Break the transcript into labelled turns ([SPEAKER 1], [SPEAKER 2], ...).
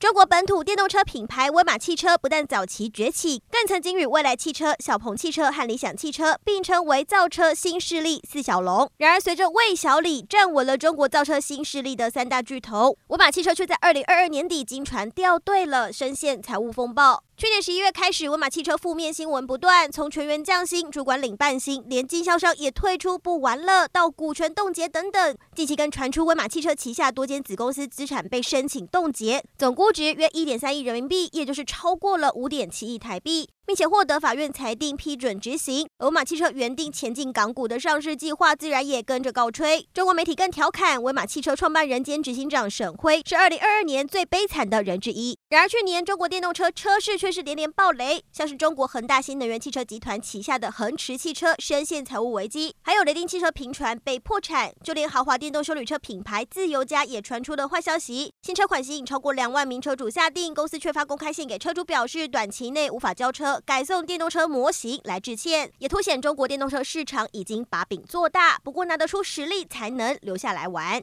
[SPEAKER 1] 中国本土电动车品牌威马汽车不但早期崛起，更曾经与蔚来汽车、小鹏汽车和理想汽车并称为造车新势力四小龙。然而，随着魏小李站稳了中国造车新势力的三大巨头，威马汽车却在二零二二年底经传掉队了，深陷财务风暴。去年十一月开始，威马汽车负面新闻不断，从全员降薪、主管领半薪，连经销商也退出不玩了，到股权冻结等等。近期更传出威马汽车旗下多间子公司资产被申请冻结，总估值约一点三亿人民币，也就是超过了五点七亿台币。并且获得法院裁定批准执行，欧马汽车原定前进港股的上市计划，自然也跟着告吹。中国媒体更调侃，威马汽车创办人兼执行长沈辉是二零二二年最悲惨的人之一。然而去年中国电动车车市却是连连爆雷，像是中国恒大新能源汽车集团旗下的恒驰汽车深陷财务危机，还有雷丁汽车频传被破产，就连豪华电动休旅车品牌自由家也传出了坏消息，新车款吸引超过两万名车主下定，公司却发公开信给车主表示短期内无法交车。改送电动车模型来致歉，也凸显中国电动车市场已经把饼做大。不过拿得出实力才能留下来玩。